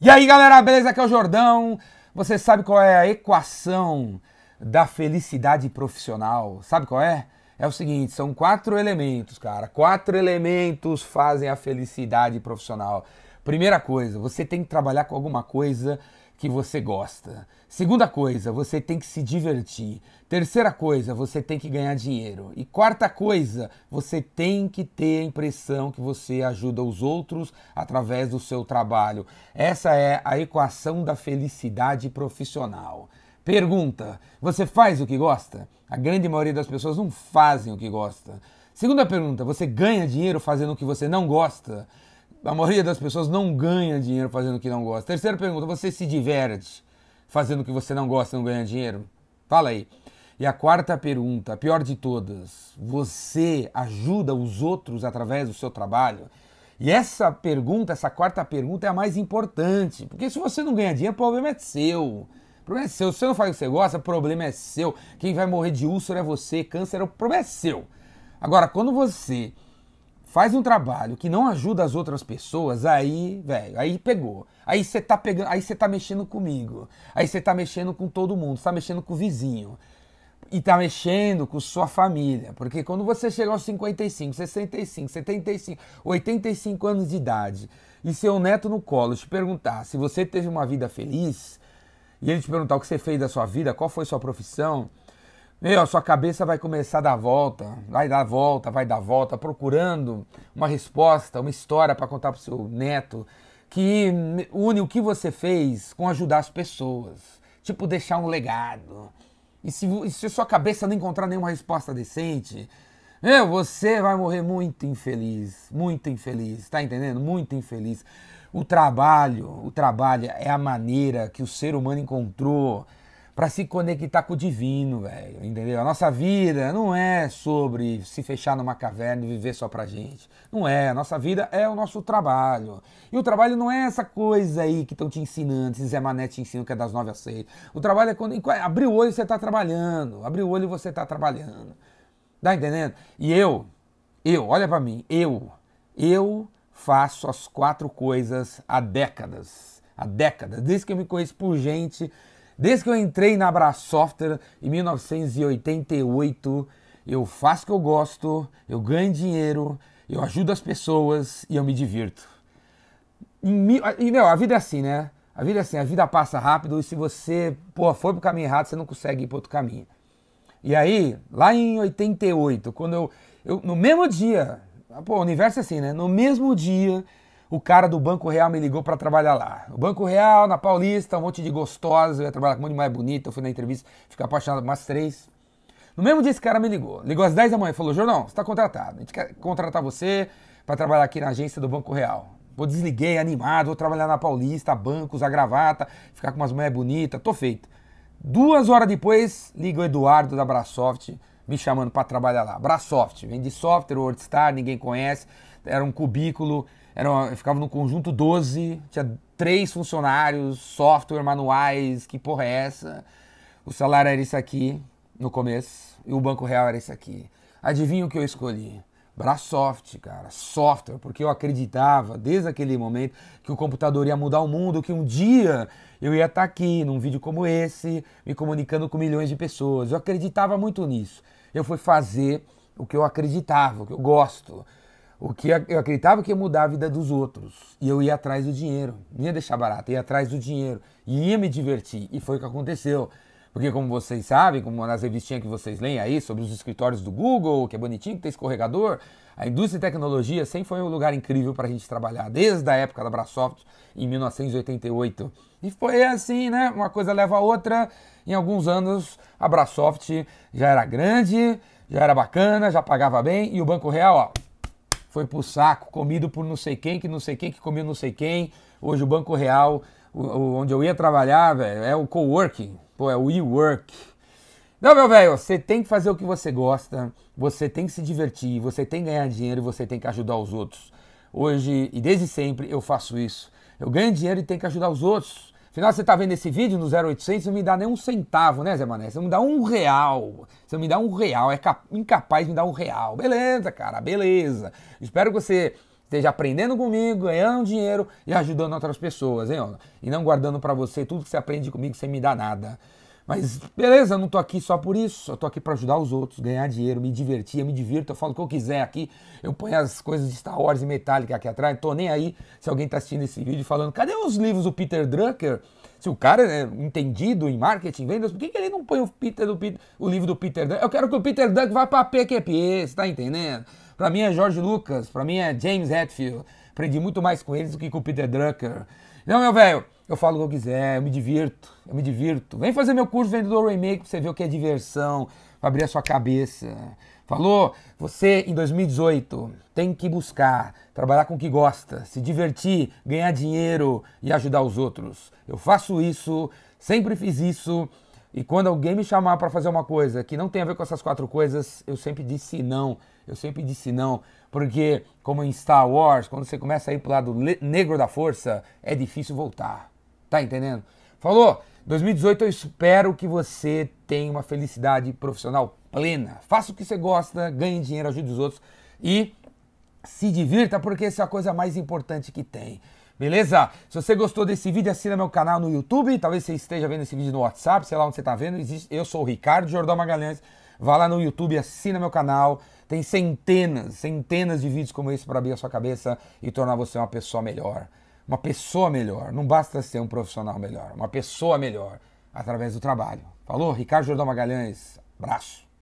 E aí galera, beleza? Aqui é o Jordão. Você sabe qual é a equação da felicidade profissional? Sabe qual é? É o seguinte: são quatro elementos, cara. Quatro elementos fazem a felicidade profissional. Primeira coisa, você tem que trabalhar com alguma coisa que você gosta. Segunda coisa, você tem que se divertir. Terceira coisa, você tem que ganhar dinheiro. E quarta coisa, você tem que ter a impressão que você ajuda os outros através do seu trabalho. Essa é a equação da felicidade profissional. Pergunta: você faz o que gosta? A grande maioria das pessoas não fazem o que gosta. Segunda pergunta: você ganha dinheiro fazendo o que você não gosta? A maioria das pessoas não ganha dinheiro fazendo o que não gosta. Terceira pergunta: você se diverte fazendo o que você não gosta e não ganha dinheiro? Fala aí. E a quarta pergunta, a pior de todas: você ajuda os outros através do seu trabalho? E essa pergunta, essa quarta pergunta é a mais importante, porque se você não ganha dinheiro, o problema é seu. O problema é seu. Se você não faz o que você gosta, o problema é seu. Quem vai morrer de úlcera é você, câncer, o problema é seu. Agora, quando você faz um trabalho que não ajuda as outras pessoas, aí, velho, aí pegou. Aí você tá pegando, aí você tá mexendo comigo. Aí você tá mexendo com todo mundo, você tá mexendo com o vizinho. E tá mexendo com sua família, porque quando você chega aos 55, 65, 75, 85 anos de idade e seu neto no colo te perguntar se você teve uma vida feliz, e ele te perguntar o que você fez da sua vida, qual foi sua profissão, meu, a sua cabeça vai começar a dar volta, vai dar volta, vai dar volta, procurando uma resposta, uma história para contar para o seu neto que une o que você fez com ajudar as pessoas, tipo deixar um legado. E se, e se sua cabeça não encontrar nenhuma resposta decente, meu, você vai morrer muito infeliz, muito infeliz, tá entendendo? Muito infeliz. O trabalho, o trabalho é a maneira que o ser humano encontrou para se conectar com o divino, velho, entendeu? A nossa vida não é sobre se fechar numa caverna e viver só pra gente. Não é. A nossa vida é o nosso trabalho. E o trabalho não é essa coisa aí que estão te ensinando, se Zé Mané te ensina que é das nove às seis. O trabalho é quando. Abrir o olho você tá trabalhando. Abrir o olho você tá trabalhando. Tá entendendo? E eu, eu, olha para mim, eu, eu faço as quatro coisas há décadas. Há décadas. Desde que eu me conheço por gente Desde que eu entrei na Abra Software em 1988, eu faço o que eu gosto, eu ganho dinheiro, eu ajudo as pessoas e eu me divirto. E, meu, a vida é assim, né? A vida é assim, a vida passa rápido e se você pô, for pro caminho errado, você não consegue ir pro outro caminho. E aí, lá em 88, quando eu, eu no mesmo dia, pô, o universo é assim, né? No mesmo dia o cara do Banco Real me ligou para trabalhar lá. O Banco Real, na Paulista, um monte de gostosa, eu ia trabalhar com um monte de mais bonita, eu fui na entrevista, fiquei apaixonado umas três. No mesmo dia esse cara me ligou, ligou às 10 da manhã e falou, Jornal, você está contratado, a gente quer contratar você para trabalhar aqui na agência do Banco Real. Vou desliguei, animado, vou trabalhar na Paulista, bancos, a gravata, ficar com umas mulheres bonitas, tô feito. Duas horas depois, liga o Eduardo da Brasoft me chamando para trabalhar lá. Brasoft, vende software, WordStar, ninguém conhece, era um cubículo era uma, eu ficava no conjunto 12, tinha três funcionários, software, manuais, que porra é essa? O salário era isso aqui no começo e o banco real era isso aqui. Adivinha o que eu escolhi? Brasoft, cara, software, porque eu acreditava desde aquele momento que o computador ia mudar o mundo, que um dia eu ia estar aqui num vídeo como esse, me comunicando com milhões de pessoas. Eu acreditava muito nisso. Eu fui fazer o que eu acreditava, o que eu gosto. O que eu acreditava que ia mudar a vida dos outros. E eu ia atrás do dinheiro. Não ia deixar barato, ia atrás do dinheiro. E ia me divertir. E foi o que aconteceu. Porque, como vocês sabem, como nas revistinhas que vocês leem aí sobre os escritórios do Google, que é bonitinho, que tem escorregador, a indústria de tecnologia sempre foi um lugar incrível para a gente trabalhar, desde a época da Brasoft, em 1988. E foi assim, né? Uma coisa leva a outra. Em alguns anos, a Brasoft já era grande, já era bacana, já pagava bem, e o Banco Real, ó foi pro saco, comido por não sei quem, que não sei quem, que comeu não sei quem. Hoje o Banco Real, o, o, onde eu ia trabalhar, velho, é o coworking, pô, é o e-work. Não, meu velho, você tem que fazer o que você gosta, você tem que se divertir, você tem que ganhar dinheiro e você tem que ajudar os outros. Hoje, e desde sempre, eu faço isso. Eu ganho dinheiro e tenho que ajudar os outros. Afinal, você está vendo esse vídeo no 0800, não me dá nem um centavo, né, Zé Mané? Você não me dá um real. Você não me dá um real, é incapaz de me dar um real. Beleza, cara, beleza. Espero que você esteja aprendendo comigo, ganhando dinheiro e ajudando outras pessoas, hein? E não guardando para você tudo que você aprende comigo sem me dar nada. Mas beleza, não tô aqui só por isso, eu tô aqui para ajudar os outros, ganhar dinheiro, me divertir, eu me divirto, eu falo o que eu quiser aqui, eu ponho as coisas de Star Wars e Metallica aqui atrás, tô nem aí se alguém tá assistindo esse vídeo falando, cadê os livros do Peter Drucker? Se o cara é entendido em marketing, vendas, por que, que ele não põe o, Peter do, o livro do Peter Drucker? Eu quero que o Peter Drucker vá pra PQP, você tá entendendo? Pra mim é George Lucas, pra mim é James Hetfield, aprendi muito mais com eles do que com o Peter Drucker. Não, meu velho, eu falo o que eu quiser, eu me divirto, eu me divirto. Vem fazer meu curso Vendedor Remake pra você ver o que é diversão, pra abrir a sua cabeça. Falou? Você em 2018 tem que buscar trabalhar com o que gosta, se divertir, ganhar dinheiro e ajudar os outros. Eu faço isso, sempre fiz isso. E quando alguém me chamar para fazer uma coisa que não tem a ver com essas quatro coisas, eu sempre disse não. Eu sempre disse não, porque como em Star Wars, quando você começa a ir pro lado negro da força, é difícil voltar. Tá entendendo? Falou? 2018 eu espero que você tenha uma felicidade profissional plena. Faça o que você gosta, ganhe dinheiro, ajude os outros e se divirta, porque essa é a coisa mais importante que tem. Beleza? Se você gostou desse vídeo, assina meu canal no YouTube. Talvez você esteja vendo esse vídeo no WhatsApp, sei lá onde você está vendo. Eu sou o Ricardo Jordão Magalhães. Vá lá no YouTube, assina meu canal. Tem centenas, centenas de vídeos como esse para abrir a sua cabeça e tornar você uma pessoa melhor uma pessoa melhor. Não basta ser um profissional melhor, uma pessoa melhor através do trabalho. Falou? Ricardo Jordão Magalhães. Abraço.